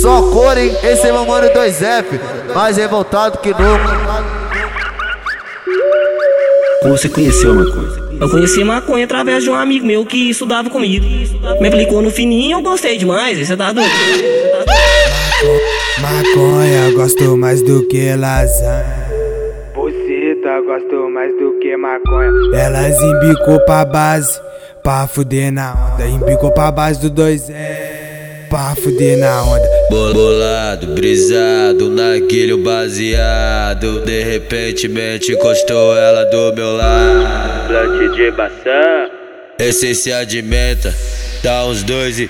Só cor, hein? Esse é meu mano 2F, mais revoltado que nunca. Como você conheceu a maconha? Eu conheci maconha através de um amigo meu que estudava comigo. Me aplicou no fininho e eu gostei demais. Você tá doido? Maconha, gosto mais do que lasanha. Buceta, gosto mais do que maconha. Elas embicou pra base, pra fuder na onda. Embicou pra base do 2 é, pra fuder na onda. Bolado, brisado, naquele baseado. De repente, mente encostou ela do meu lado. Plante de maçã. Essência de menta, dá uns dois e.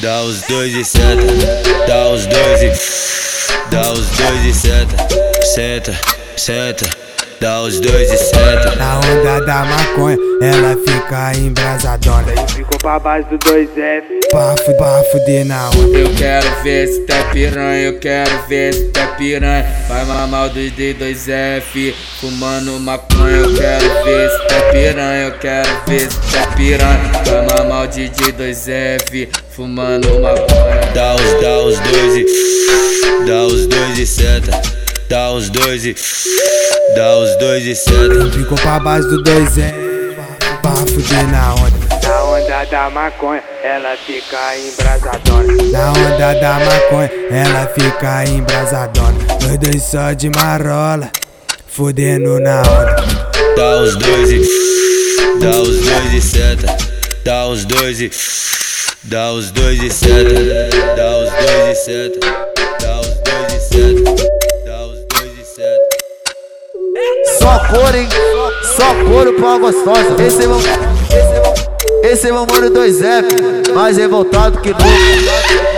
Dá uns dois e senta. Dá uns dois e. Dá uns dois e senta. Senta, senta. Dá os dois e senta. Na onda da maconha, ela fica embrasadona. Ficou pra base do 2F. Pra, fu pra fuder na onda. Eu quero ver se tá piranha, eu quero ver se tá piranha. Vai mamar o dos D2F, fumando maconha. Eu quero ver se tá piranha, eu quero ver se tá piranha. Vai mamar o DJ2F, fumando maconha. Dá os, dá os dois e. Dá os dois e senta. Dá os dois e. Dá os dois e senta. Ficou pra base do 2 é, pra fuder na onda. Na onda da maconha, ela fica embrasadona. Na onda da maconha, ela fica embrasadona. Nós dois só de marola, fudendo na onda. Dá os dois e. Dá os dois e senta. Dá os dois e. Dá os dois e senta. Dá os dois e senta. Só cor, hein? Só couro pra uma gostosa. Esse é meu. Esse é meu, esse é meu mano 2F, mais revoltado que nunca.